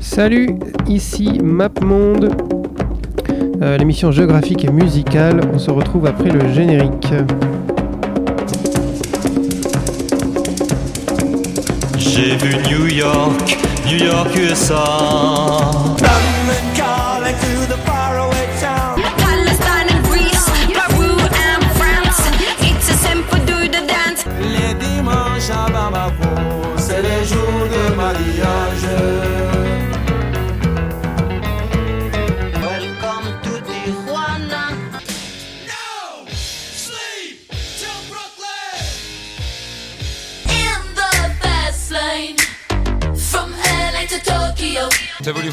Salut, ici MapMonde, euh, l'émission géographique et musicale. On se retrouve après le générique. J'ai vu New York, New York USA.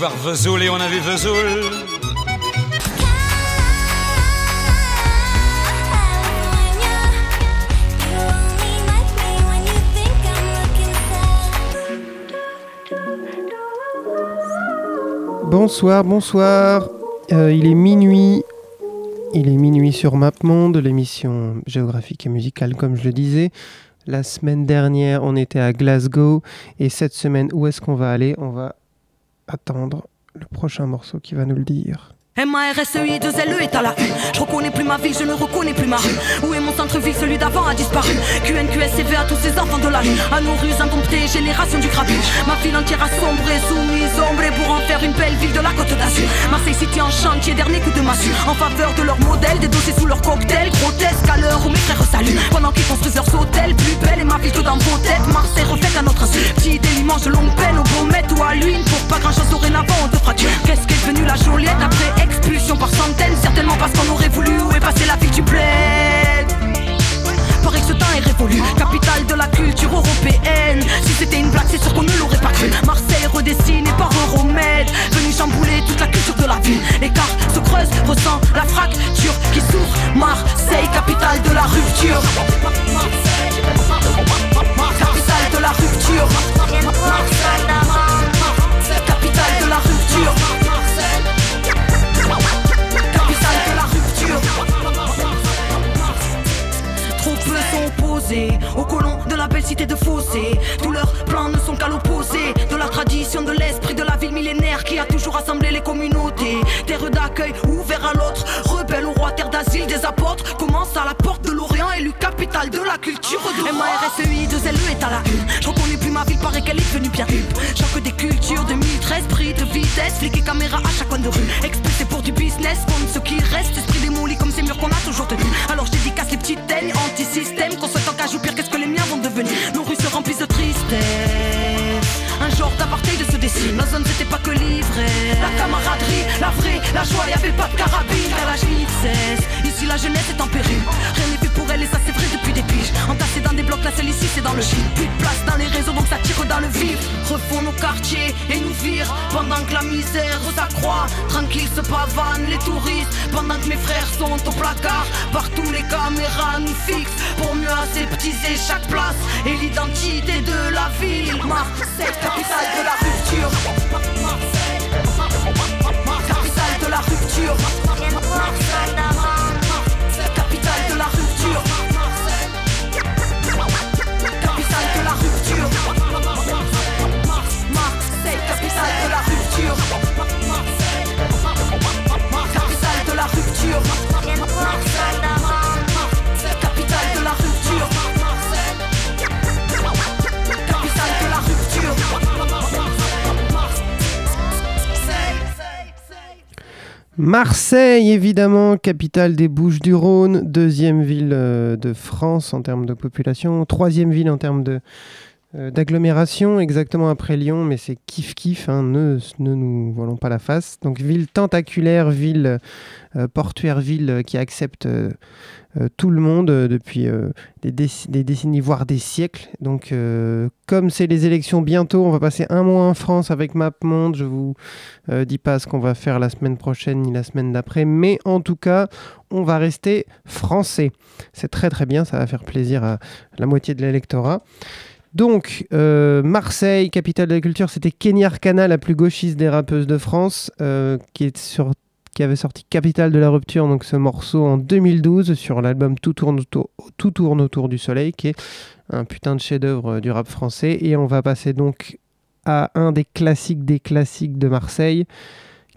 Et on a vu. Bonsoir, bonsoir. Euh, il est minuit. Il est minuit sur MapMonde, l'émission géographique et musicale, comme je le disais. La semaine dernière, on était à Glasgow. Et cette semaine, où est-ce qu'on va aller? On va attendre le prochain morceau qui va nous le dire. M-A-R-S-E-I, 2 L-E est à la U. Je reconnais plus ma ville, je ne reconnais plus ma rue. Où est mon centre-ville, celui d'avant a disparu. QNQSCV à tous ces enfants de la rue. À nos rues indomptées, génération du grabuge. Ma ville entière a sombré, soumise, ombrée pour en faire une belle ville de la côte d'Azur. Marseille City en chantier, dernier coup de massue. En faveur de leur modèle, des dossiers sous leur cocktail. Grotesque à l'heure où mes frères saluent. Pendant qu'ils construisent leurs hôtels, plus belle et ma ville que dans vos têtes. Marseille reflète à notre insu. Petit délimange de longue peine, au Beaumet ou à l'huile. Pour pas grand chose dorénavant, on te fracture. Qu'est-ce qu'est devenu la Joliette après expulsion par centaines Certainement parce qu'on aurait voulu où est la ville du bled que ce temps est révolu, capitale de la culture européenne. Si c'était une blague, c'est sûr qu'on ne l'aurait pas cru. Marseille redessiné par Euromède, venu chambouler toute la culture de la ville. L'écart se creuse, ressent la fracture qui s'ouvre. Marseille, capitale de la rupture. Capitale de la rupture. De la belle cité de Fossé. Tous leurs plans ne sont qu'à l'opposé de la tradition, de l'esprit de la ville millénaire qui a toujours rassemblé les communautés. Terre d'accueil ouvert à l'autre, rebelle au roi, terre d'asile des apôtres. Commence à la porte de l'Orient, élu capitale de la culture de M-A-R-S-E-I, 2 L-E est à la une. Je reconnais plus ma ville, paraît qu'elle est devenue bien. Choc des cultures, 2013, prix de vitesse, flic et caméra à chaque coin de rue. Expulsé pour du business, compte ce qui reste, esprit démoli comme ces murs qu'on a toujours tenus. Alors je dédicace les petites teignes anti-système, qu'on souhaite en pire, qu'est-ce que Nos rues se remplissent de tristesse. Genre d'apartheid se dessine, nos zones c'était pas que l'ivresse. La camaraderie, la vraie, la joie, y'avait pas de carabine, car la nuit cesse. Ici la jeunesse est en péril, rien n'est fait pour elle et ça c'est vrai depuis des piges. Entassés dans des blocs, la celle ici c'est dans le shit. Plus de place dans les réseaux donc ça tire dans le vif. Refont nos quartiers et nous virent pendant que la misère s'accroît. Tranquille se pavanent les touristes pendant que mes frères sont au placard. Partout les caméras nous fixent pour mieux aseptiser chaque place et l'identité de la ville. Marseille, capitale de la rupture. Capitale de la rupture. Marseille, évidemment, capitale des Bouches-du-Rhône, deuxième ville euh, de France en termes de population, troisième ville en termes de, d'agglomération, exactement après Lyon, mais c'est kiff-kiff, hein, ne, ne nous voilons pas la face. Donc ville tentaculaire, ville euh, portuaire, ville euh, qui accepte euh, euh, tout le monde euh, depuis euh, des, des décennies, voire des siècles. Donc euh, comme c'est les élections bientôt, on va passer un mois en France avec MapMonde. Je vous euh, dis pas ce qu'on va faire la semaine prochaine ni la semaine d'après, mais en tout cas, on va rester français. C'est très très bien, ça va faire plaisir à la moitié de l'électorat. Donc, euh, Marseille, capitale de la culture, c'était Kenny Arcana, la plus gauchiste des rappeuses de France, euh, qui avait sorti Capitale de la rupture, donc ce morceau en 2012 sur l'album Tout tourne autour, Tout tourne autour du soleil, qui est un putain de chef-d'œuvre euh, du rap français. Et on va passer donc à un des classiques des classiques de Marseille,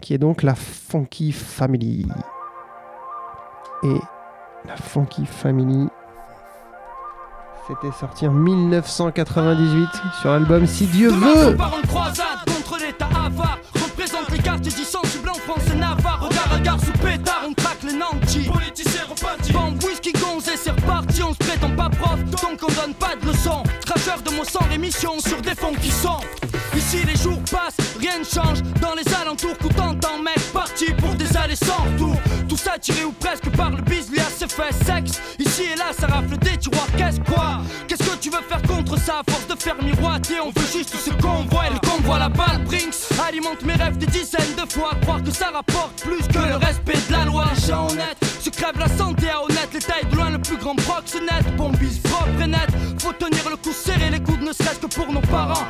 qui est donc la Funky Family. Et la Funky Family, c'était sorti en 1998 sur l'album Si Dieu Demain, veut. on part en croisade contre l'état avare. Représente les quartiers dissensibles en France et Navarre. Regard à gare sous pétard, on traque les nantis. Politiciens repartis. Bande whisky gonzé, c'est reparti. On se prétend pas prof, donc on donne pas de leçons. Cracheur de mots sans rémission sur des fonds qui sont. Ici les jours passent, rien ne change. Dans les alentours, coup t'entends, mec, parti pour des allées sans retour. Tout ça tiré ou presque par le bis, lui à ses sexe. Ici et là, qu'est-ce Qu'est-ce que tu veux faire contre ça? Force de faire miroiter, on veut juste ce qu'on voit. Et le convoi, la balle, Brinks alimente mes rêves des dizaines de fois. Croire que ça rapporte plus que le respect de la loi. Les gens honnêtes se crèvent la santé à honnête. Les tailles de loin, le plus grand proxénète. Bombise propre et net. Faut tenir le coup serré, les coudes ne serait-ce que pour nos parents.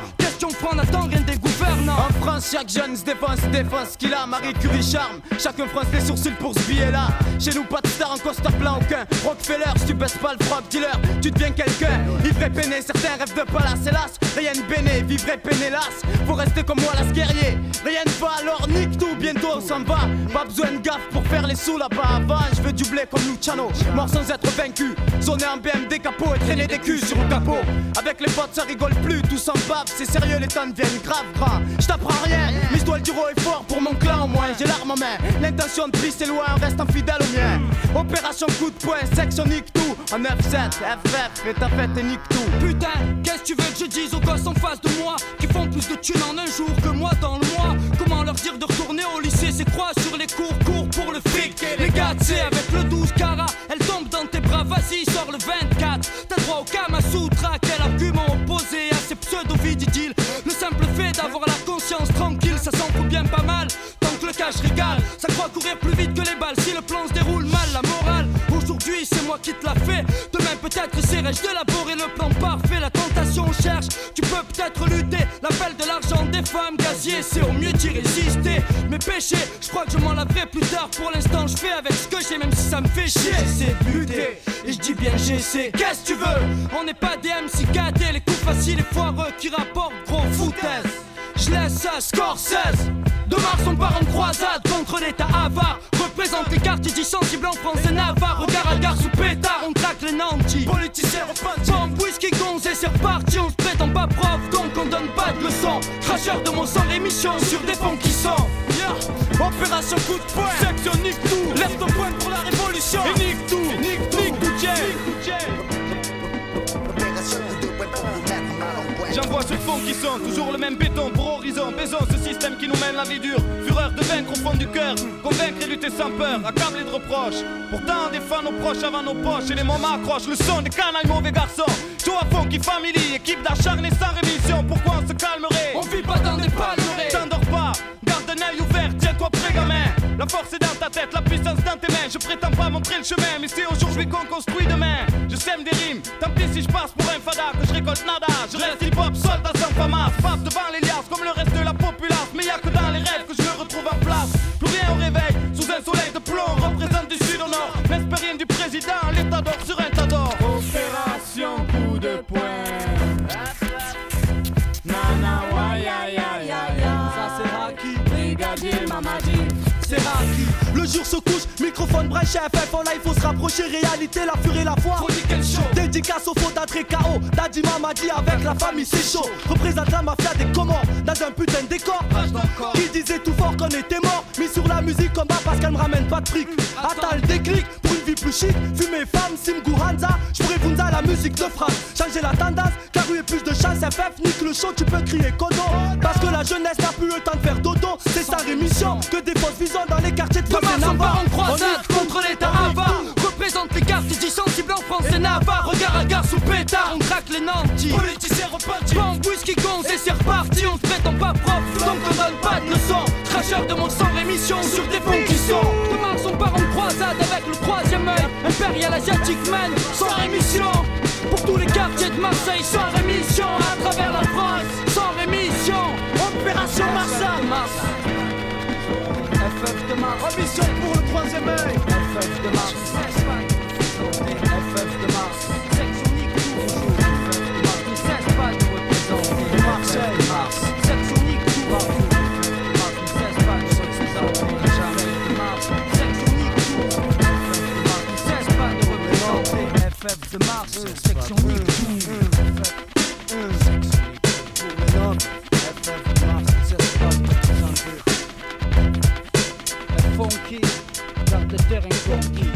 France, chaque jeune se défense, se défense qu'il a. Marie Curie charme, chacun fronce les sourcils pour ce billet-là. Chez nous, pas de star en costard plein aucun. Rockefeller, si tu baisses pas le frog dealer, tu deviens quelqu'un. Ivre peiné, certains rêvent de palace, hélas. Rien de béné, vivre peiné, las. Faut rester comme moi, las guerrier. Rien ne va, alors nique tout, bientôt on s'en va. Pas besoin de gaffe pour faire les sous là-bas avant. Je veux du blé comme Luciano, mort sans être vaincu. Zoner en BMD capot et traîner des culs sur le capot. Avec les potes, ça rigole plus, tout s'en bave. C'est sérieux, les temps deviennent grave gras. T'apprends rien, mais je dois le dire haut et fort pour mon clan au moins. J'ai l'arme en main, l'intention de pisser loin, reste fidèle au mien. Opération coup de poing, section nique tout. En 9-7, FF, et ta fête et nique tout. Putain, qu'est-ce que tu veux que je dise aux gosses en face de moi Qui font plus de thunes en un jour que moi dans le mois? Comment leur dire de retourner au lycée C'est croix sur les cours, cours pour le fric Les gars, sais, avec le 12 cara Elle tombe dans tes bras, vas-y, sors le 24 T'as droit au Kamasutra, quel argument opposé à ces pseudo-vididiles Le simple fait d'avoir la tranquille Ça s'en bien pas mal. Tant que le cash régale Ça croit courir plus vite que les balles. Si le plan se déroule mal, la morale Aujourd'hui c'est moi qui te l'a fait Demain peut-être essaierai-je d'élaborer le plan parfait. La tentation cherche, tu peux peut-être lutter. L'appel de l'argent des femmes gazier C'est au mieux d'y résister. Mes péchés, je crois que je m'en laverai plus tard. Pour l'instant je fais avec ce que j'ai Même si ça me fait chier. J'essaie de lutter, et je dis bien j'essaie. Qu'est-ce que tu veux? On n'est pas des MC Les coups faciles et foireux qui rapportent gros foutaise je laisse ça Scorsese De Mars on part en croisade contre l'état avare. Représente les quartiers dissensibles en France et Navarre. Regard à gare sous pétard, on traque les nantis. Politiciens repentis Bombe, whisky, gonzé, c'est reparti On se prétend pas prof, donc on donne pas de leçons. Cracheur de mon sang, émission sur des fonds qui sont. Yeah. Opération coup de poing, section nique tout. Lève ton poing pour la révolution. Et nique tout, nique tout, nique tout, J'envoie ce fond qui sont toujours le même béton pour horizon. Baisons ce système qui nous mène la vie dure. Fureur de vaincre au fond du cœur. Convaincre et lutter sans peur, accablé de reproches. Pourtant, on défend nos proches avant nos poches. Et les moments accrochent le son des canailles mauvais garçons. Joe à fond qui family, équipe d'acharnés sans rémission. Pourquoi on se calmerait? On vit pas dans des palmeraies T'endors pas, garde un œil ouvert, tiens-toi prêt gamin La force est dans ta tête, la puissance dans tes mains. Je prétends pas montrer le chemin, mais c'est aujourd'hui qu'on construit demain. Je sème des rimes, tant pis si je passe pour un fada Que je récolte nada, je reste hip-hop, soldat sans famas Passe devant les liasses comme le reste de la populace. Mais y'a que dans les rêves que je me retrouve en place. Plus rien au réveil, sous un soleil de plomb Représente du sud au nord, rien du président L'état d'or sur un tas d'or. Opération coup de poing jour se couche, microphone brèche FF en live, faut se rapprocher, réalité, la furie, la foi. Dédicace au faux d'Adré KO, Daddy Mamadi avec la famille, c'est chaud. Représente la mafia des Comores, dans un putain de décor. Qui disait tout fort qu'on était mort, mis sur la musique comme bas parce qu'elle me ramène pas de fric. Attends le déclic pour une vie plus chic, fumer femme, Simgu Hanza, j'pourrais la musique de France. Changer la tendance, car où est plus de chance, FF, nique le show, tu peux crier Kodo. Parce que la jeunesse n'a plus le temps de faire dodo, c'est sa rémission. Que des fausses visions dans les quartiers de Demain on part Navarre. en croisade contre l'état avare Représente les quartiers dissensibles en France et Navarre. Regard à gare sous pétard, on craque les nantis. Politiciens repartis Bombe, whisky, gonze et c'est reparti On se prétend pas prof, donc on donne pas de leçons. Cracheur de mon sang, rémission sur des fonds qui sont. De Mars on part en croisade avec le troisième œil. Impérial asiatique man, sans rémission Pour tous les quartiers de Marseille, sans rémission À travers la France, sans rémission Opération Marsa Mars FF de Mars Ambition pour le troisième œil. FF de Mars FF de Mars Section Nick toujours FF de Mars ne cesse Marseille faible se marche, section Funky, dans le terrain funky.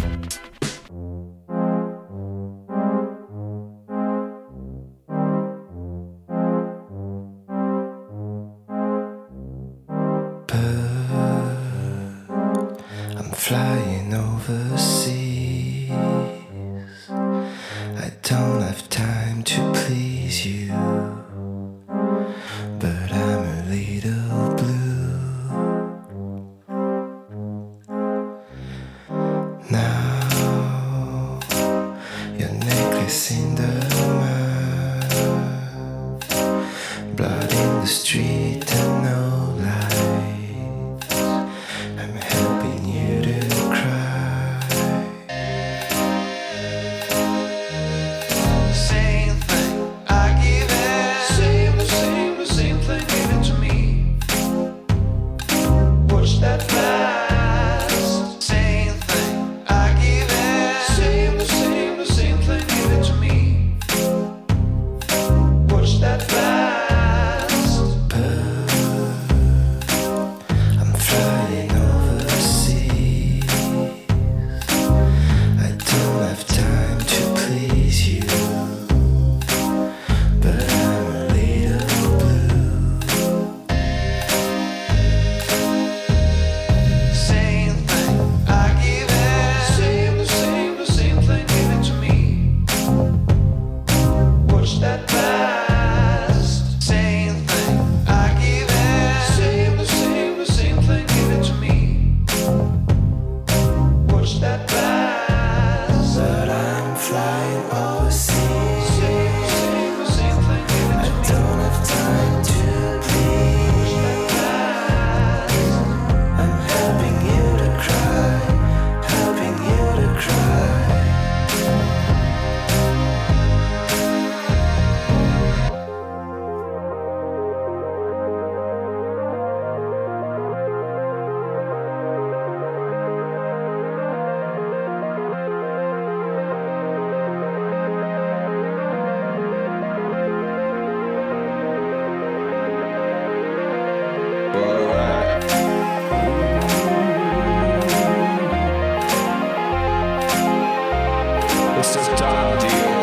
once upon deal.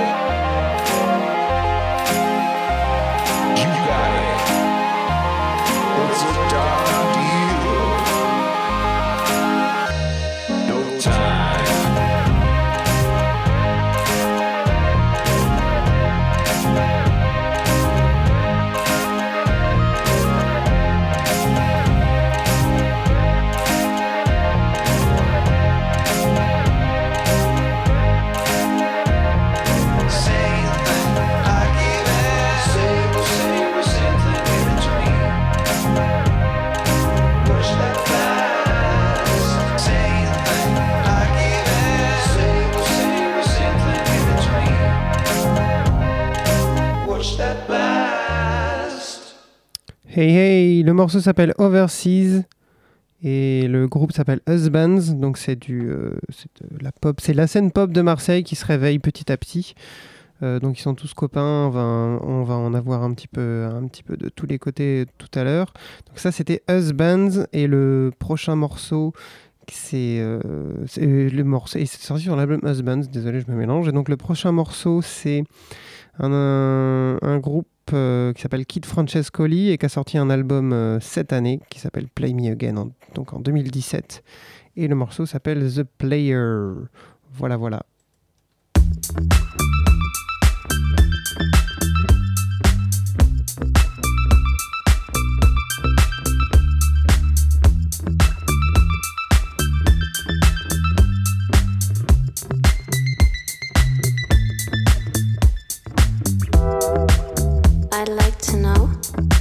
Hey hey, le morceau s'appelle Overseas et le groupe s'appelle Husbands. Donc c'est du, euh, de la pop, c'est la scène pop de Marseille qui se réveille petit à petit. Euh, donc ils sont tous copains. On va, on va en avoir un petit peu, un petit peu de tous les côtés tout à l'heure. Donc ça c'était Husbands et le prochain morceau. C'est euh, le morceau c'est sorti sur l'album Husbands. Désolé, je me mélange. Et donc le prochain morceau c'est un, groupe euh, qui s'appelle Kid Francescoli et qui a sorti un album euh, cette année qui s'appelle Play Me Again, en- en 2017. Et le morceau s'appelle The Player. Voilà, voilà. now.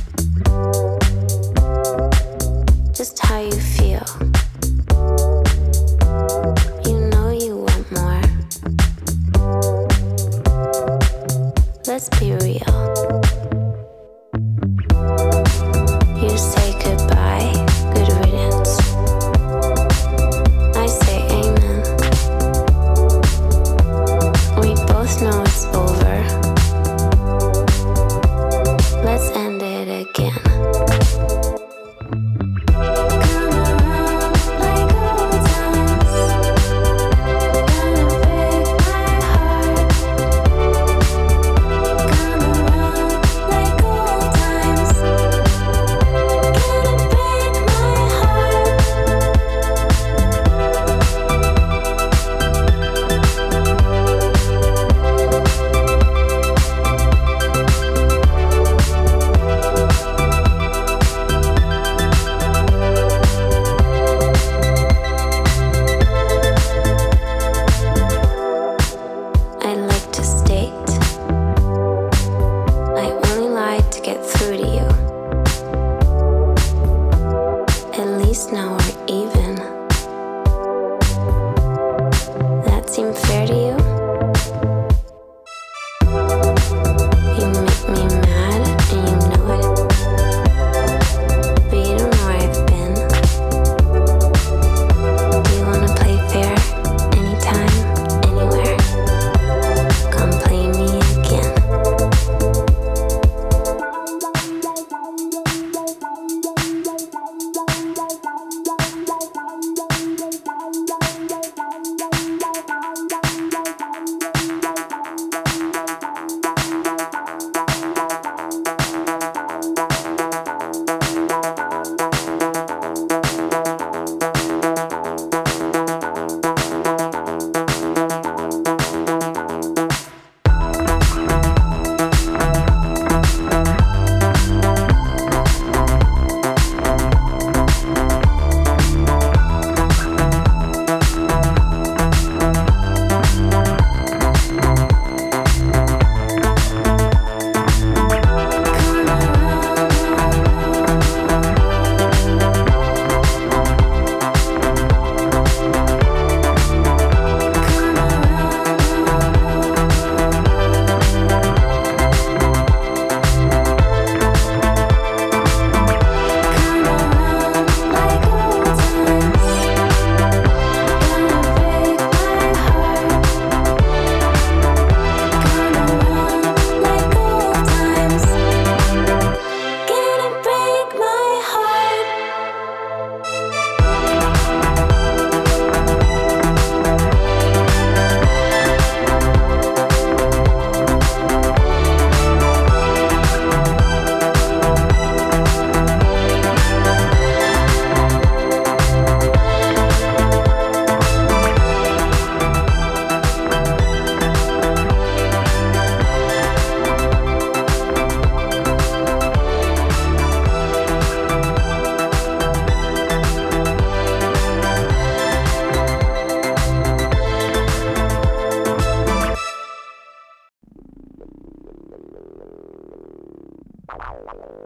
Wow.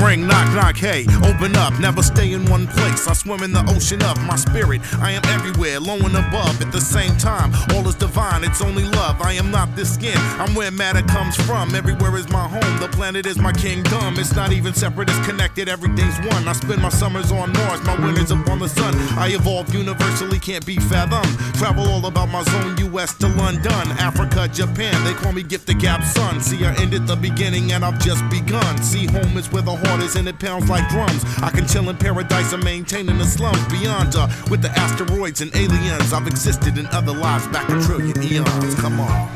Ring, knock, knock, hey, open up, never stay in one place. I swim in the ocean of my spirit. I am everywhere, low and above at the same time. All is divine, it's only love. I am not this skin, I'm where matter comes from. Everywhere is my home, the planet is my kingdom. It's not even separate, it's connected, everything's one. I spend my summers on Mars, my winters up on the sun. I evolve universally, can't be fathomed. Travel all about my zone, US to London, Africa, Japan. They call me Gift the Gap Son. See, I ended the beginning and I've just begun. See, home is where the heart is and it pounds like drums. I can chill in paradise and maintain in the slums beyond uh, with the asteroids and aliens. I've existed in other lives back a trillion eons. Come on.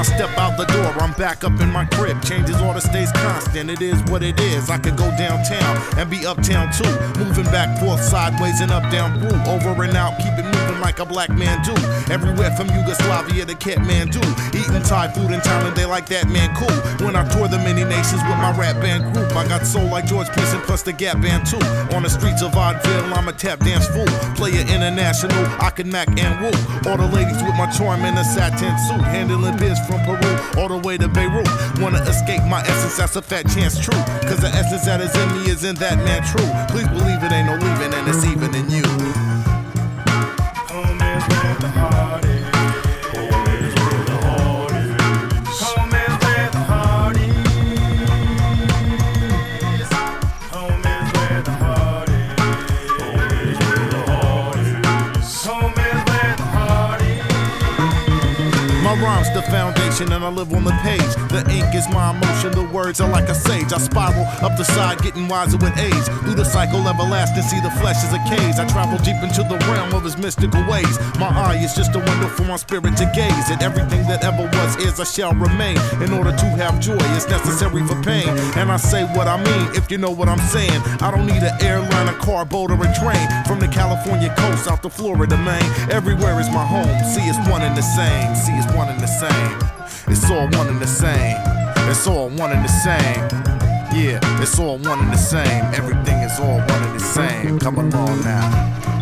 I step out the door, I'm back up in my crib. Changes order stays constant. It is what it is. I could go downtown and be uptown too. Moving back forth, sideways and up down through. Over and out, keep it moving like a black man do. Everywhere from Yugoslavia to Kathmandu. Eating Thai food in Thailand, they like that man cool. When I tour the many nations with my rap band group, I got soul like George Pearson plus the Gap Band too. On the streets of Oddville, I'm a tap dance fool. Player international, I can mac and woo. All the ladies with my charm in a satin suit. Handling biz from Peru all the way to Beirut. Wanna escape my essence, that's a fat chance true. Cause the essence that is in me is in that man true. Please believe it ain't no leaving and it's even in you. Bye. Foundation and I live on the page. The ink is my emotion, the words are like a sage. I spiral up the side, getting wiser with age. Through the cycle everlasting, see the flesh is a cage. I travel deep into the realm of his mystical ways. My eye is just a window for my spirit to gaze at everything that ever was, is, I shall remain. In order to have joy, it's necessary for pain. And I say what I mean, if you know what I'm saying. I don't need an airline, a car, boat, or a train. From the California coast out to Florida, Maine. Everywhere is my home. See, it's one and the same. See, it's one and the same. It's all one and the same. It's all one and the same. Yeah, it's all one and the same. Everything is all one and the same. Come along now.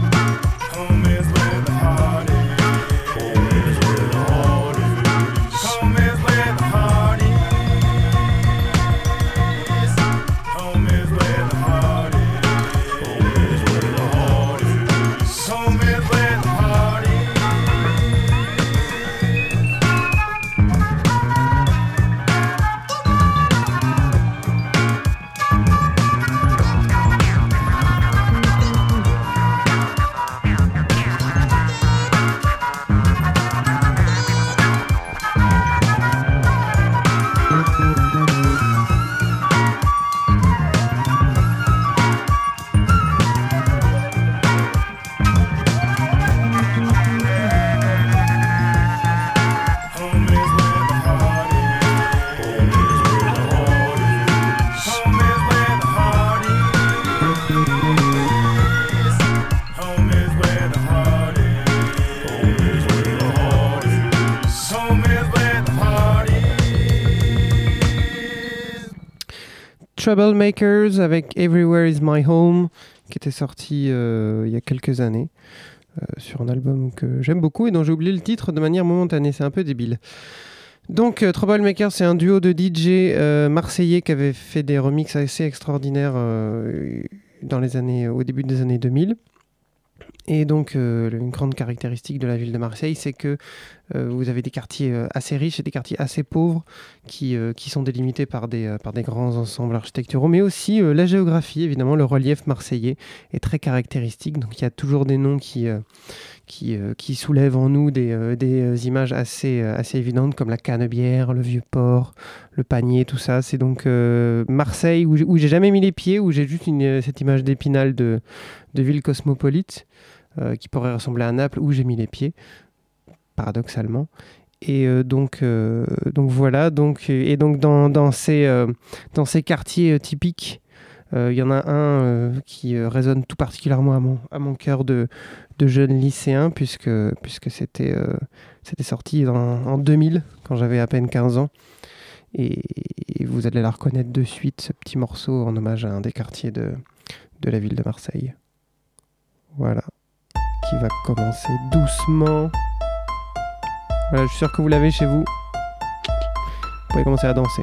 Troublemakers avec Everywhere is My Home, qui était sorti euh, il y a quelques années euh, sur un album que j'aime beaucoup et dont j'ai oublié le titre de manière momentanée. C'est un peu débile. Donc, euh, Troublemakers, c'est un duo de DJ marseillais qui avait fait des remixes assez extraordinaires dans les années, au début des années 2000. Et donc, euh, une grande caractéristique de la ville de Marseille, c'est que euh, vous avez des quartiers euh, assez riches et des quartiers assez pauvres qui, qui sont délimités par des, par des grands ensembles architecturaux, mais aussi la géographie, évidemment, le relief marseillais est très caractéristique. Donc, il y a toujours des noms qui, qui, soulèvent en nous des, des images assez, assez évidentes, comme la Canebière, le Vieux-Port, le Panier, tout ça. C'est donc Marseille, où j'ai- jamais mis les pieds, où j'ai juste cette image d'épinal de, de ville cosmopolite qui pourrait ressembler à Naples où j'ai mis les pieds, paradoxalement. Et euh, donc, euh, donc voilà. Euh, et donc dans, ces, euh, quartiers euh, typiques, euh, il y en a un euh, qui euh, résonne tout particulièrement à mon, cœur de, jeune lycéen, puisque, c'était euh, sorti en 2000, quand j'avais à peine 15 ans. Et, vous allez la reconnaître de suite, ce petit morceau en hommage à un des quartiers de la ville de Marseille. Voilà. Qui va commencer doucement. Voilà, je suis sûr que vous l'avez chez vous. Vous pouvez commencer à danser.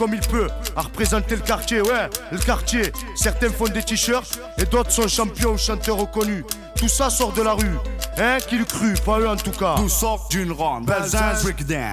Comme il peut à représenter le quartier, ouais, le quartier. Certains font des t-shirts et d'autres sont champions ou chanteurs reconnus. Tout ça sort de la rue, hein, qui le cru, pas eux en tout cas. Tout sort d'une ronde, Breakdown.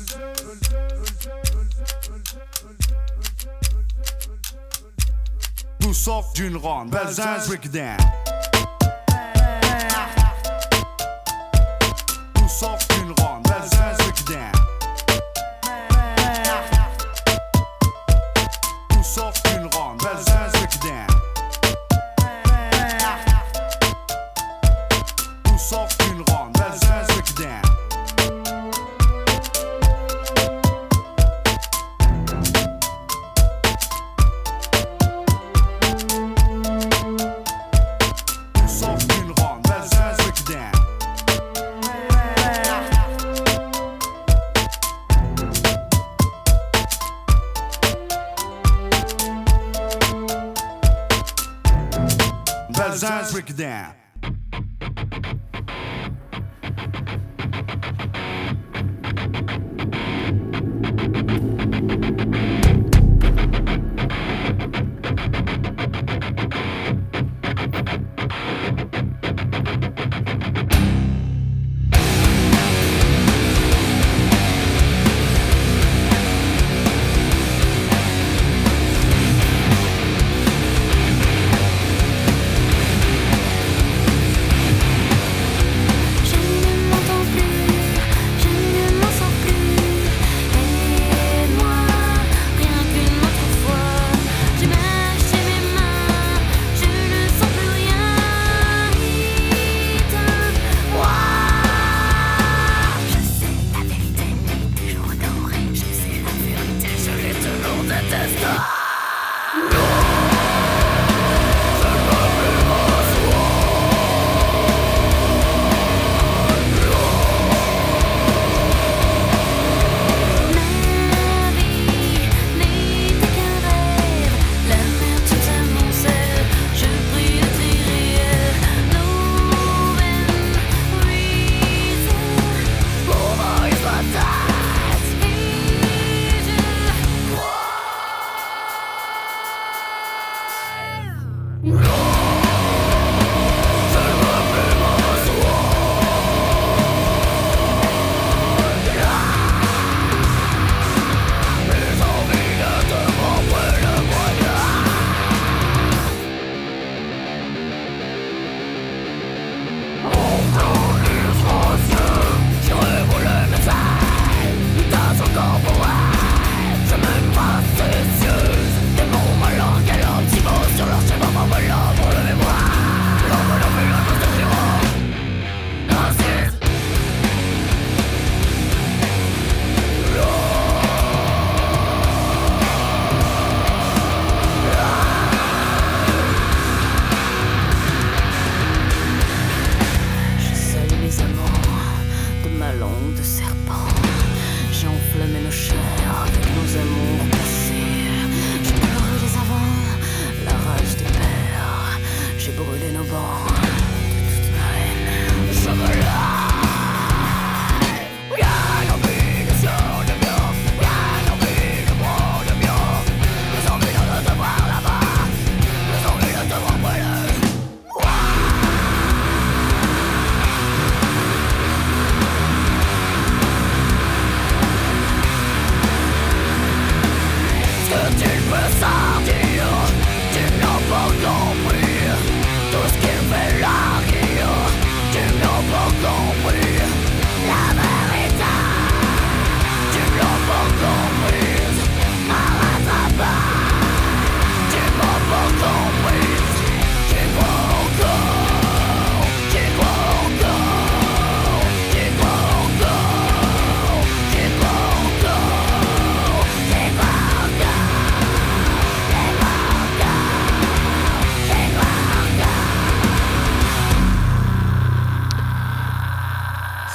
Tout sort d'une ronde, Belzins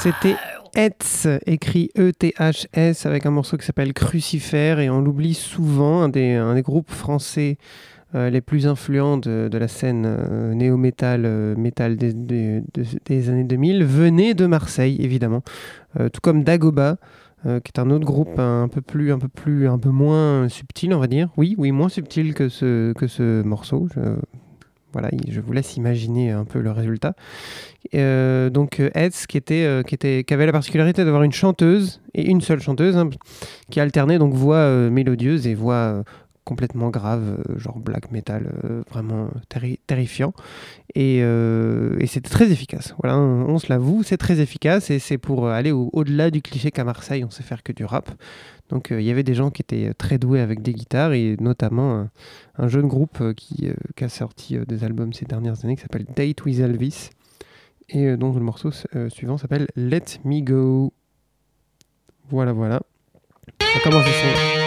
C'était Hetz, écrit E-T-H-S, avec un morceau qui s'appelle Crucifère, et on l'oublie souvent, un des, groupes français euh, les plus influents de, la scène euh, néo-metal euh, des, années 2000, venait de Marseille, évidemment. Tout comme Dagoba, qui est un autre groupe un peu plus, un peu plus, un peu moins subtil, on va dire. Oui, oui, moins subtil que ce, morceau. Voilà, il- je vous laisse imaginer un peu le résultat. Euh, donc euh, Hetz, qui, était, euh, qui, était, qui avait la particularité d'avoir une chanteuse, et une seule chanteuse, hein, qui alternait donc voix mélodieuse et voix complètement grave, genre black metal, vraiment terri- terrifiant. Et, c'était très efficace. Voilà, on, se l'avoue, c'est très efficace, et c'est pour aller au- au-delà du cliché qu'à Marseille, on sait faire que du rap. Donc euh, il y avait des gens qui étaient très doués avec des guitares, et notamment un, un jeune groupe euh, qui, euh, a sorti euh, des albums ces dernières années qui s'appelle Date with Elvis et euh, dont le morceau euh, suivant s'appelle Let Me Go. Voilà, voilà. Ça commence ici.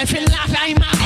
They feel like I'm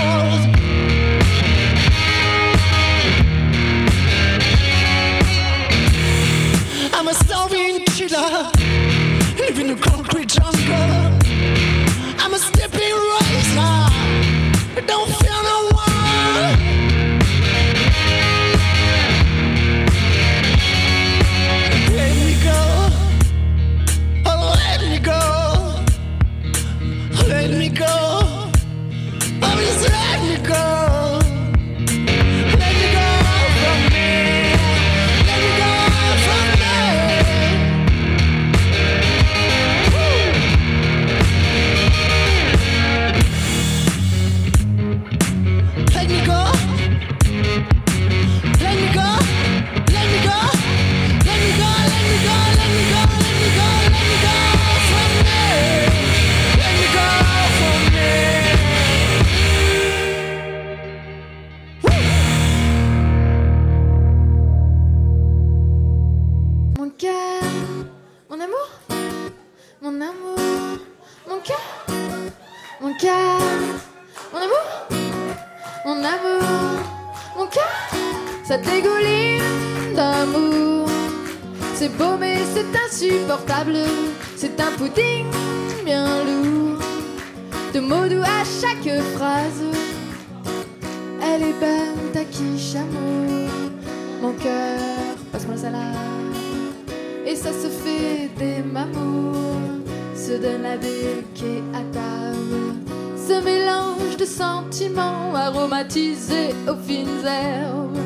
des mamours, se donne la table. Ce mélange de sentiments aromatisés aux fines herbes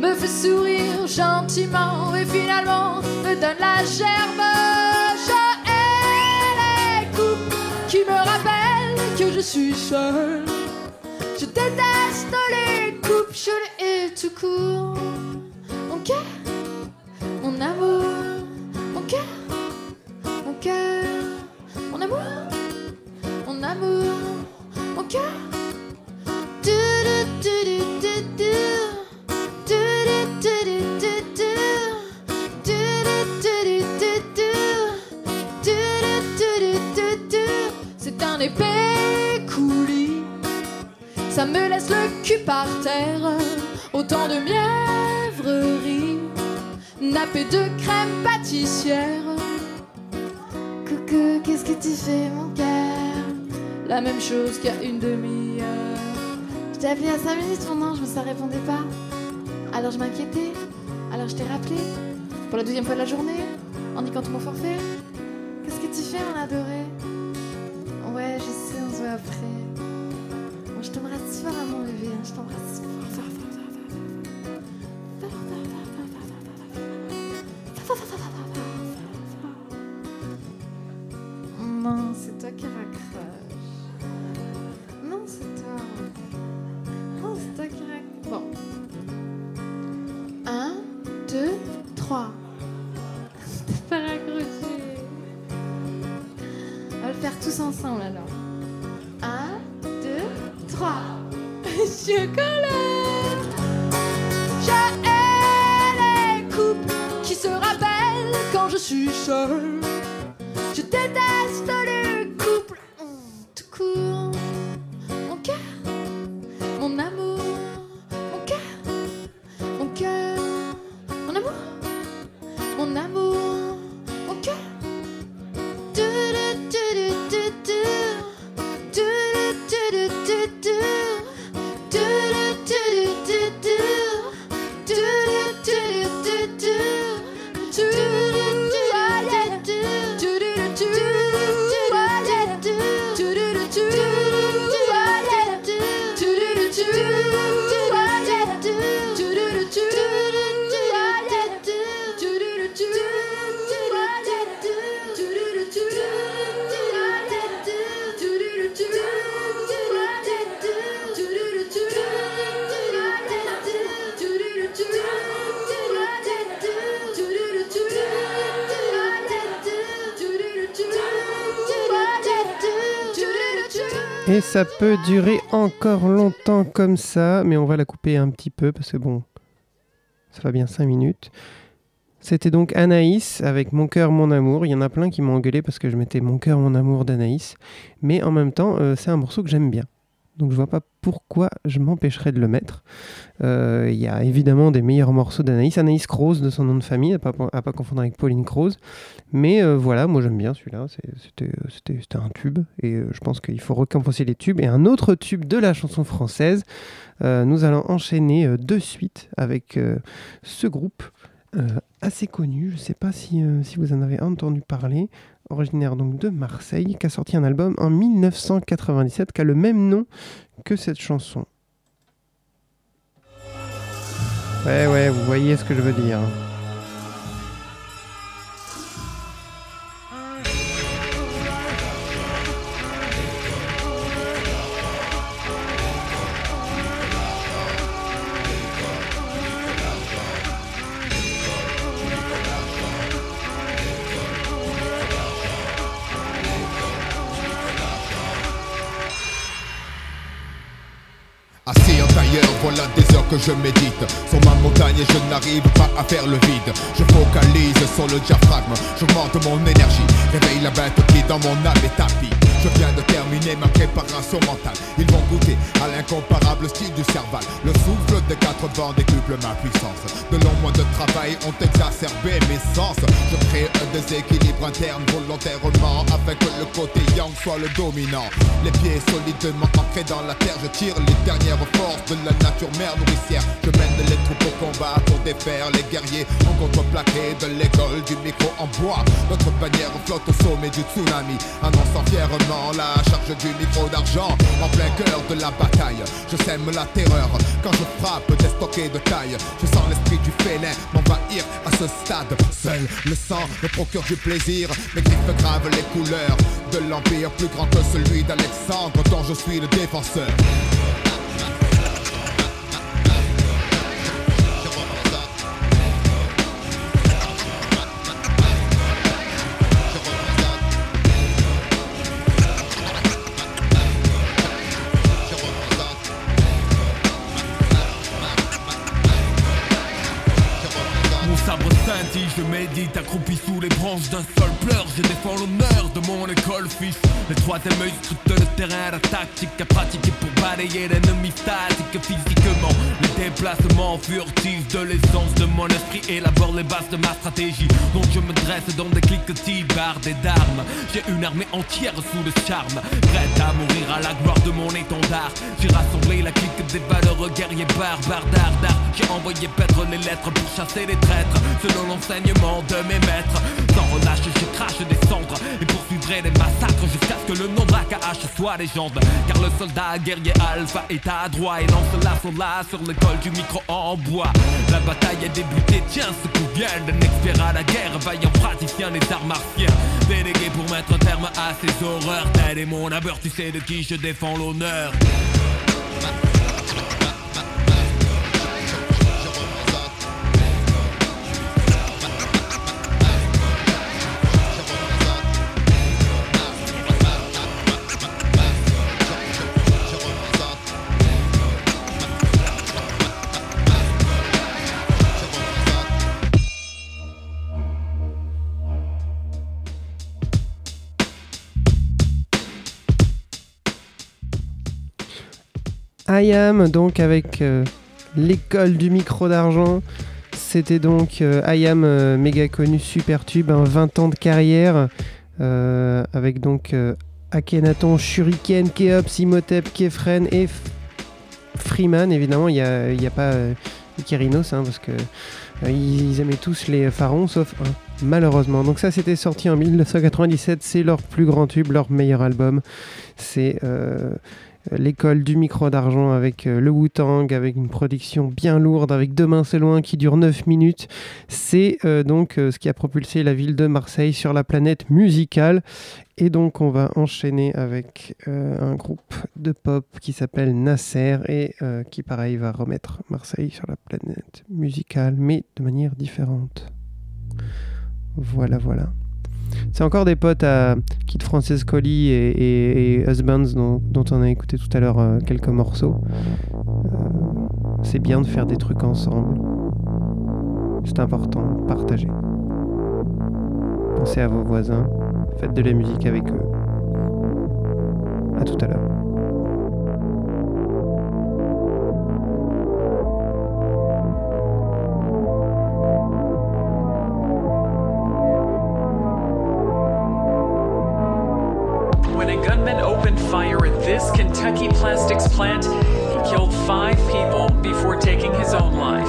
me fait sourire gentiment et finalement me donne la gerbe. Je hais les coupes qui me rappellent que je suis seule. Je déteste les coupes, je les hais tout court. Cœur, mon amour, ça me laisse le cul par terre. Autant de mièvreries, nappé de crème pâtissière. Coucou, qu'est-ce que tu fais, mon cœur? La même chose qu'il y a une demi-heure. Je t'ai appelé à 5 minutes, mon ange, mais ça répondait pas. Alors je m'inquiétais. Alors je t'ai rappelé. Pour la deuxième fois de la journée, en niquant tout mon forfait. Qu'est-ce que tu fais, mon adoré? Ouais, je sais, on se voit après. T'embrasse fort, hein, mon bébé. hein, Je t'embrasse Chocolat. Je hais les coupes qui se rappellent quand je suis seule. Ça peut durer encore longtemps comme ça, mais on va la couper un petit peu parce que bon, ça va bien 5 minutes. C'était donc Anaïs avec Mon cœur, mon amour. Il y en a plein qui m'ont engueulé parce que je mettais Mon cœur, mon amour d'Anaïs. Mais en même temps, euh, c'est un morceau que j'aime bien. Donc je vois pas pourquoi je m'empêcherais de le mettre. Euh, Il y a évidemment des meilleurs morceaux d'Anaïs. Anaïs Croze de son nom de famille, à pas, à pas confondre avec Pauline Croze. Mais euh, voilà, moi j'aime bien celui-là. C'est- C'était un tube. Et euh, je pense qu'il faut récompenser les tubes. Et un autre tube de la chanson française. Euh, nous allons enchaîner euh, de suite avec euh, ce groupe euh, assez connu. Je ne sais pas si, euh, si vous en avez entendu parler. Originaire donc de Marseille, qui a sorti un album en 1997 qui a le même nom que cette chanson. Ouais, ouais, vous voyez ce que je veux dire. Que je médite sur ma montagne et je n'arrive pas à faire le vide. Je focalise sur le diaphragme, j'augmente mon énergie, réveille la bête qui dans mon âme est tapis. Je viens de terminer ma préparation mentale. Ils vont goûter à l'incomparable style du cerval. Le souffle des quatre vents décuple ma puissance. De longs mois de travail ont exacerbé mes sens. Je crée un déséquilibre interne volontairement afin que le côté yang soit le dominant. Les pieds solidement ancrés dans la terre, je tire les dernières forces de la nature mère nourricière. Je mène les troupes au combat pour défaire les guerriers en contreplaqué de l'école du micro en bois. Notre bannière flotte au sommet du tsunami, annonçant fièrement la charge du micro d'argent en plein cœur de la bataille. Je sème la terreur quand je frappe des stockés de taille. Je sens l'esprit du félin m'envahir à ce stade. Seul le sang me procure du plaisir. Mes griffes gravent les couleurs de l'empire plus grand que celui d'Alexandre dont je suis le défenseur. Accroupi sous les branches d'un seul pleur. Je défends l'honneur de mon école fils Le troisième œil scrute le terrain, la tactique à pratiquer pour balayer l'ennemi statique physiquement Les déplacements furtifs de l'essence de mon esprit élabore les bases de ma stratégie. Donc je me dresse dans des cliquetis bardés d'armes. J'ai une armée entière sous le charme. Prête à mourir à la gloire de mon étendard. J'ai rassemblé la clique des valeureux guerriers barbares d'art J'ai envoyé paître les lettres pour chasser les traîtres Selon l'enseignement de mes maîtres. Sans relâche je crache des cendres Et poursuivrai les massacres jusqu'à que le nombre AKH soit légende. Car le soldat guerrier alpha est à droit Et lance l'assaut là sur l'école du micro en bois. La bataille a débuté, tiens ce qu'on vient. D'un expert à la guerre Vaillant praticien des arts martiens. Délégué pour mettre un terme à ces horreurs. Tel est mon abeur, tu sais de qui je défends l'honneur I donc avec euh, l'école du micro d'argent. C'était donc euh, I Am, euh, méga connu, super tube, un 20 ans de carrière. euh, avec donc Akhenaton, Shuriken, Keops, Imhotep, Kefren et Freeman. Évidemment, il n'y a, pas Ikerinos, hein, parce que ils, aimaient tous les pharaons, sauf malheureusement. Donc ça, c'était sorti en 1997. C'est leur plus grand tube, leur meilleur album. C'est l'école du micro d'argent avec euh, le Wu-Tang, avec une production bien lourde, avec Demain c'est loin qui dure 9 minutes. C'est euh, donc euh, ce qui a propulsé la ville de Marseille sur la planète musicale. Et donc on va enchaîner avec un groupe de pop qui s'appelle Nasser et qui pareil va remettre Marseille sur la planète musicale, mais de manière différente. Voilà, voilà. C'est encore des potes à Kid Francescoli et, et, Husbands dont, dont on a écouté tout à l'heure euh, quelques morceaux. Euh, c'est bien de faire des trucs ensemble. C'est important, partagez. Pensez à vos voisins, faites de la musique avec eux. À tout à l'heure. Gunman opened fire at this Kentucky plastics plant, he killed five people before taking his own life.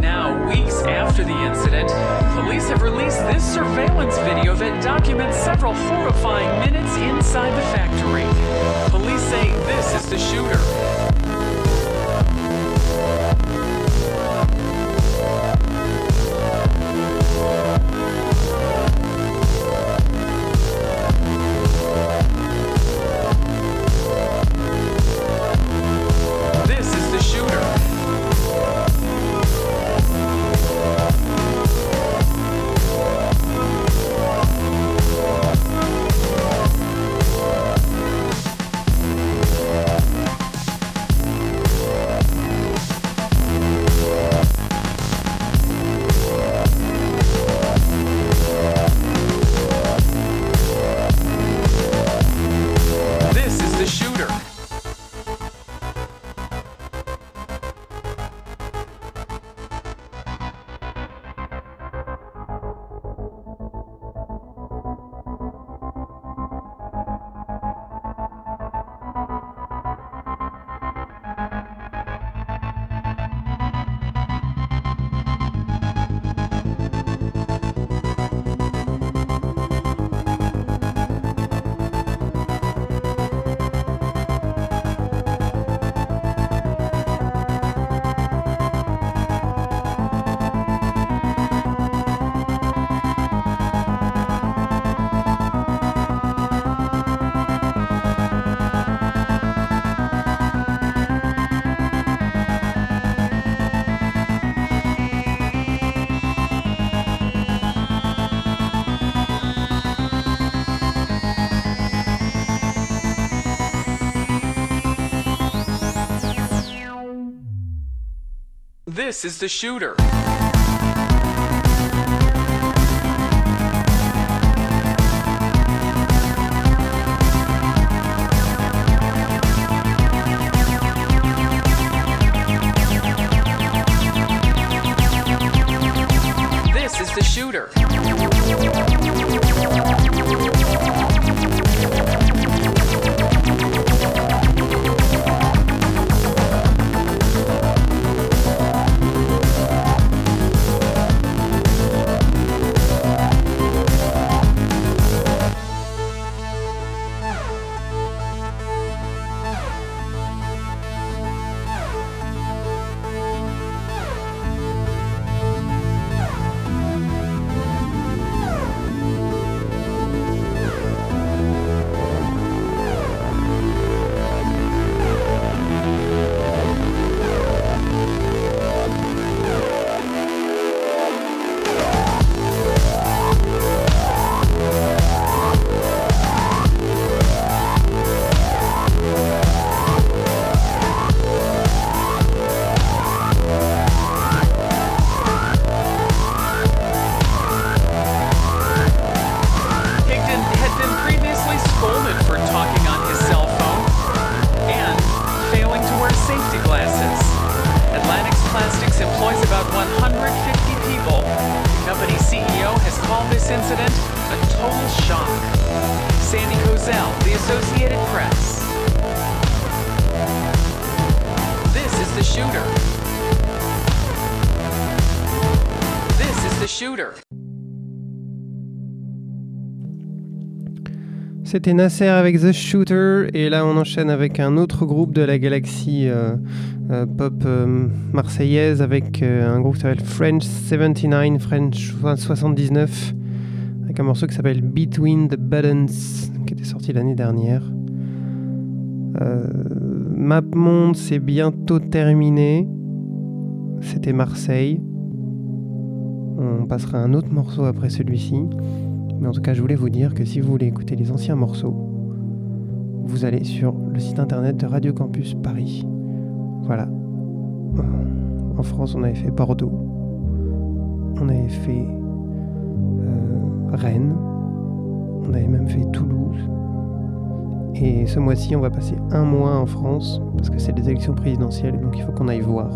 Now, weeks after the incident, police have released this surveillance video that documents several horrifying minutes inside the factory. Police say this is the shooter. This is the shooter. C'était Nasser avec The Shooter et là on enchaîne avec un autre groupe de la galaxie euh, euh, pop euh, marseillaise avec un groupe qui s'appelle French 79, French 79 avec un morceau qui s'appelle Between the Buttons qui était sorti l'année dernière. Euh, Map Monde c'est bientôt terminé. C'était Marseille. On passera un autre morceau après celui-ci. Mais en tout cas, je voulais vous dire que si vous voulez écouter les anciens morceaux, vous allez sur le site internet de Radio Campus Paris. Voilà. En France, on avait fait Bordeaux. On avait fait euh, Rennes. On avait même fait Toulouse. Et ce mois-ci, on va passer un mois en France parce que c'est les élections présidentielles donc il faut qu'on aille voir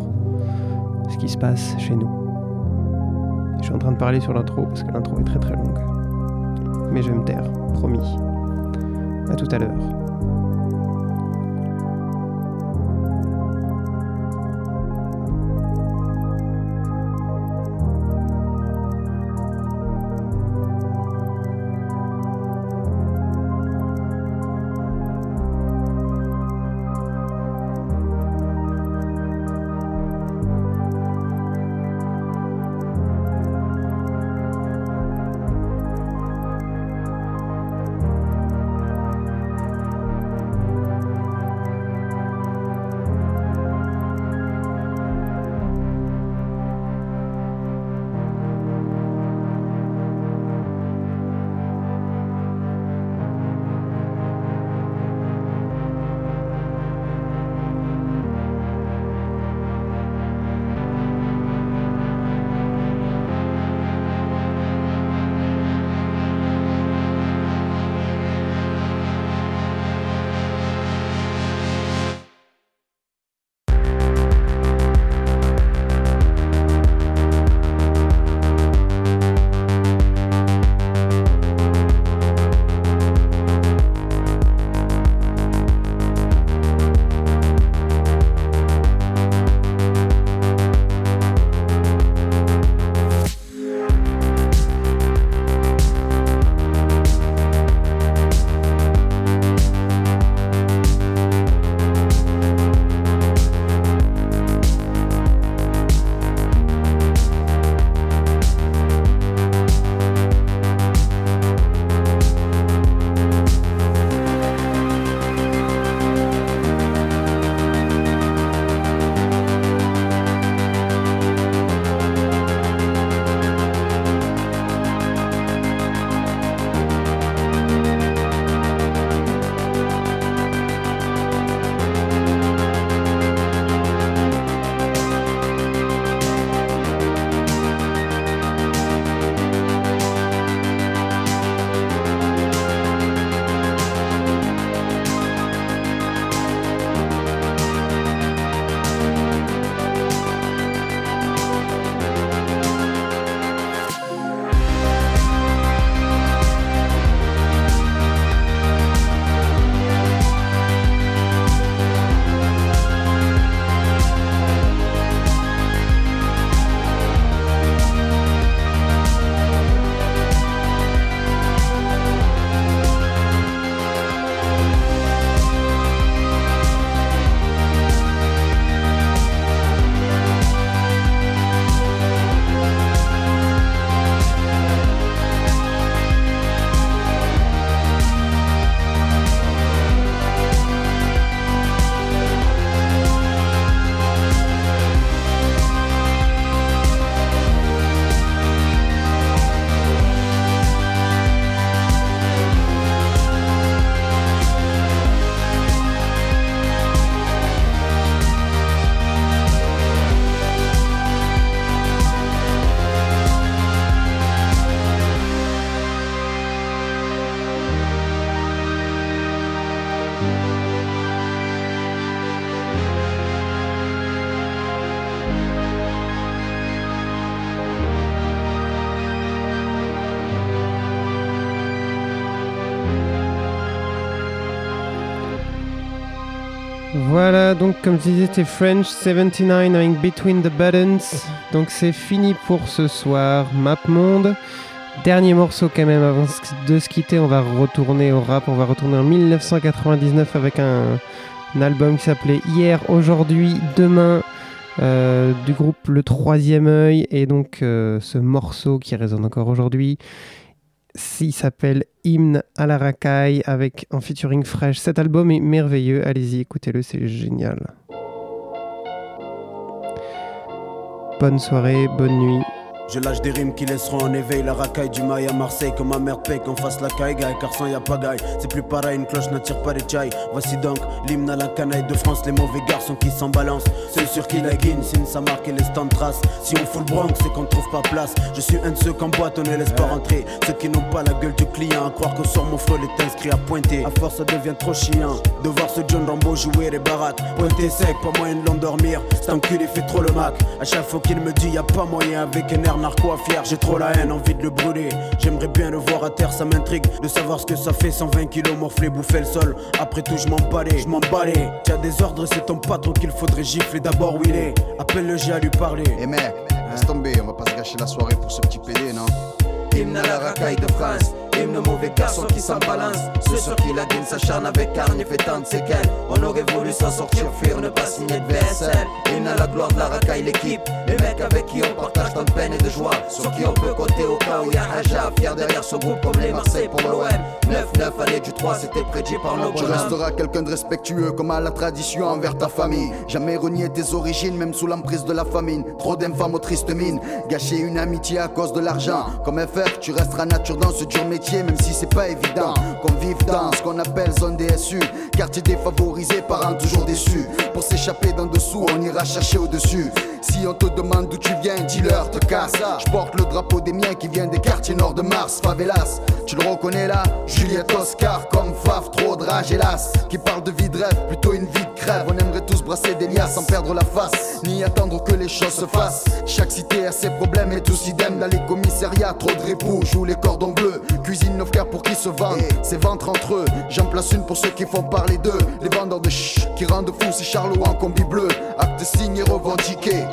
ce qui se passe chez nous. Je suis en train de parler sur l'intro parce que l'intro est très très longue. Mais je vais me taire, promis. À tout à l'heure. Donc comme je disais, c'était French 79 avec Between the Buttons. Donc c'est fini pour ce soir. Map Monde. Dernier morceau quand même avant de se quitter, on va retourner au rap, on va retourner en 1999 avec un, un album qui s'appelait Hier, aujourd'hui, demain euh, du groupe Le Troisième œil et donc euh, ce morceau qui résonne encore aujourd'hui. Il s'appelle Hymne à la racaille avec en featuring fraîche. Cet album est merveilleux, allez-y, écoutez-le, c'est génial. Bonne soirée, bonne nuit. Je lâche des rimes qui laisseront en éveil la racaille du mail à Marseille. Comme ma mère paye qu'on fasse la caille car sans y a pagaille C'est plus pareil, une cloche n'attire pas les jailles Voici donc l'hymne à la canaille de France. Les mauvais garçons qui s'en balancent. Ceux sur qui la guine signe sa marque et les stands traces. Si on fout le bronx c'est qu'on ne trouve pas place. Je suis un de ceux qu'en boîte on ne laisse pas rentrer. Ceux qui n'ont pas la gueule du client À croire que sur mon flow est inscrit à pointer. À force ça devient trop chiant De voir ce John Rambo jouer les baraques. Pointer sec, pas moyen de l'endormir. Cet enculé fait trop le mac. À chaque fois qu'il me dit y a pas moyen avec un narco fier J'ai trop la haine, envie de le brûler. J'aimerais bien le voir à terre, ça m'intrigue De savoir ce que ça fait. 120 kilos morflé, bouffer le sol. Après tout je m'en balais, je m'en balais T'as des ordres, c'est ton patron qu'il faudrait gifler. D'abord où il est, appelle le G à lui parler. Eh mec, laisse tomber, on va pas se gâcher la soirée pour ce petit PD, non? Hymne à la racaille de France, hymne mauvais garçon qui s'en balance. Ceux sur qui la dîne s'acharne avec carne et fait tant de séquelles. On aurait voulu s'en sortir, fuir, ne pas signer de VSL. Hymne à la gloire de la racaille, l'équipe. Les mecs avec qui on partage tant de peine et de joie. Sur qui on peut compter au cas où y a Haja, fier derrière son groupe comme les Marseille pour l'OM. 9-9, année du 3, c'était prédit par nos Tu resteras quelqu'un de respectueux comme à la tradition envers ta famille. Jamais renier tes origines, même sous l'emprise de la famine. Trop d'infâmes aux tristes mines. Gâcher une amitié à cause de l'argent. Comme FF, tu resteras nature dans ce dur métier, même si c'est pas évident. Qu'on vive dans ce qu'on appelle zone DSU. Quartier défavorisé, parents toujours déçus. Pour s'échapper d'en dessous, on ira chercher au-dessus. Si on te demande d'où tu viens, dis-leur, te casse. Je porte le drapeau des miens qui vient des quartiers nord de Mars, favelas. Tu le reconnais là Juliette Oscar, comme Faf, trop de rage, hélas. Qui parle de vie de rêve, plutôt une vie de crève. On aimerait tous brasser des liasses sans perdre la face, ni attendre que les choses se fassent. Chaque cité a ses problèmes et tous idem dans les commissariats. Trop de répous, jouent les cordons bleus. Cuisine nos frères pour qu'ils se vendent, c'est ventre entre eux. J'en place une pour ceux qui font parler d'eux. Les vendeurs de ch qui rendent fou, c'est Charlot en combi bleu. Acte signé revendiqué.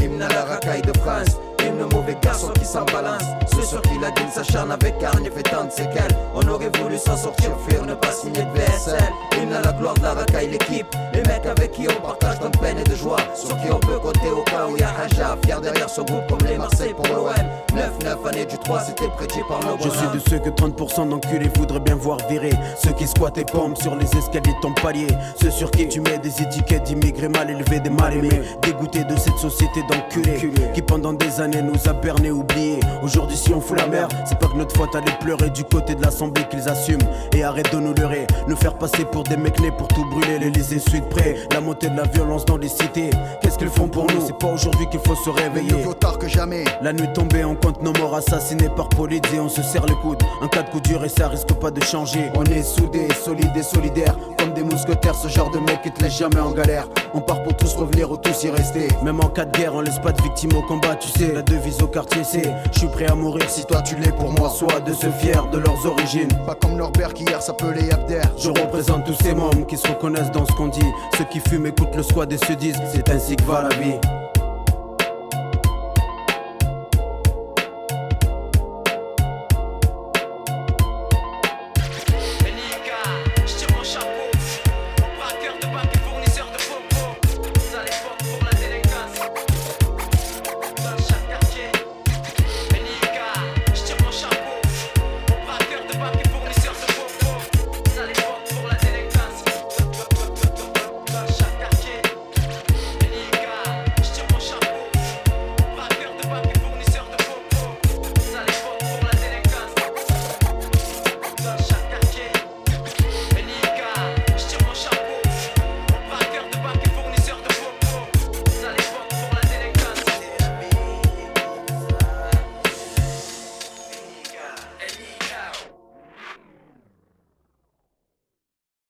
Hymne à la racaille de France, hymne mauvais garçon qui s'en balance. Ceux sur qui la dîne s'acharne avec carne et fait tant de séquelles. On aurait voulu s'en sortir, fuir, ne pas signer de VSL. Hymne à la gloire de la racaille, l'équipe. Les mecs avec qui on partage tant de peine et de joie. Sur qui on peut compter au cas où y a Haja, fier derrière son groupe comme les Marseille pour l'OM. 9-9 année du 3, c'était prédit par nos Je suis de ceux que 30% d'enculés voudraient bien voir virer Ceux qui squattent et pompent sur les escaliers de ton palier Ceux sur qui tu mets des étiquettes d'immigrés mal élevés, des mal aimés Dégoûtés de cette société d'enculés Qui pendant des années nous a bernés, oubliés. Aujourd'hui si on fout la merde, c'est pas que notre faute allait pleurer Du côté de l'assemblée qu'ils assument. Et arrête de nous leurrer, nous faire passer pour des mecs nés pour tout brûler L'Elysée suit de près, la montée de la violence dans les cités. Qu'est-ce qu'ils font pour nous, c'est pas aujourd'hui qu'il faut se réveiller. Mieux vaut tard que jamais. La nuit tombée, on compte nos morts assassinés par police et on se serre le coude. Un cas de coup dur et ça risque pas de changer. On est soudés, solides et solidaires, des mousquetaires. Ce genre de mec qui te laisse jamais en galère. On part pour tous revenir ou tous y rester. Même en cas de guerre, on laisse pas de victimes au combat, tu sais. La devise au quartier, c'est Je suis prêt à mourir si toi tu l'es pour moi. Soit de se fier de leurs origines. Pas comme Norbert qui hier s'appelait Abder. Je représente tous ces membres qui se reconnaissent dans ce qu'on dit. Ceux qui fument écoutent le squad et se disent C'est ainsi que va la vie.